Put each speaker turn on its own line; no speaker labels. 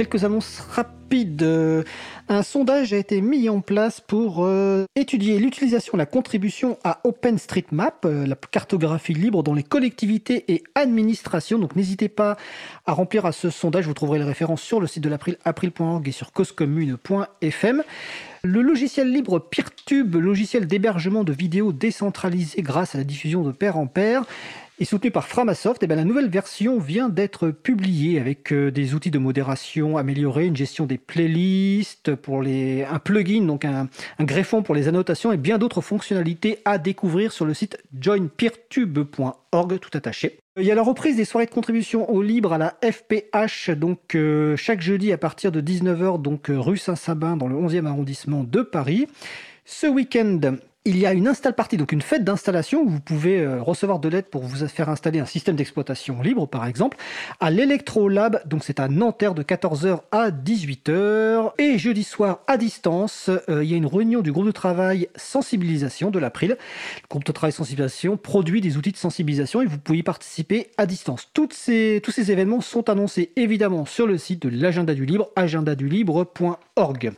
quelques annonces rapides. Euh, un sondage a été mis en place pour euh, étudier l'utilisation, la contribution à OpenStreetMap, euh, la cartographie libre dans les collectivités et administrations. Donc n'hésitez pas à remplir à ce sondage. Vous trouverez les références sur le site de l'April, april.org et sur causecommune.fm. Le logiciel libre Peertube, logiciel d'hébergement de vidéos décentralisé grâce à la diffusion de pair en pair, et soutenu par Framasoft, et eh bien la nouvelle version vient d'être publiée avec euh, des outils de modération améliorés, une gestion des playlists, pour les, un plugin, donc un, greffon pour les annotations et bien d'autres fonctionnalités à découvrir sur le site joinpeertube.org tout attaché. Il y a la reprise des soirées de contribution au libre à la FPH, donc euh, chaque jeudi à partir de 19h, donc euh, rue Saint-Sabin dans le 11e arrondissement de Paris. Ce week-end, il y a une install party, donc une fête d'installation où vous pouvez euh, recevoir de l'aide pour vous faire installer un système d'exploitation libre, par exemple, à l'Electro-Lab, donc c'est à Nanterre de 14h à 18h. Et jeudi soir, à distance, euh, il y a une réunion du groupe de travail sensibilisation de l'April. Le groupe de travail sensibilisation produit des outils de sensibilisation et vous pouvez y participer à distance. Tous ces événements sont annoncés évidemment sur le site de l'agenda du libre, agendadulibre.org.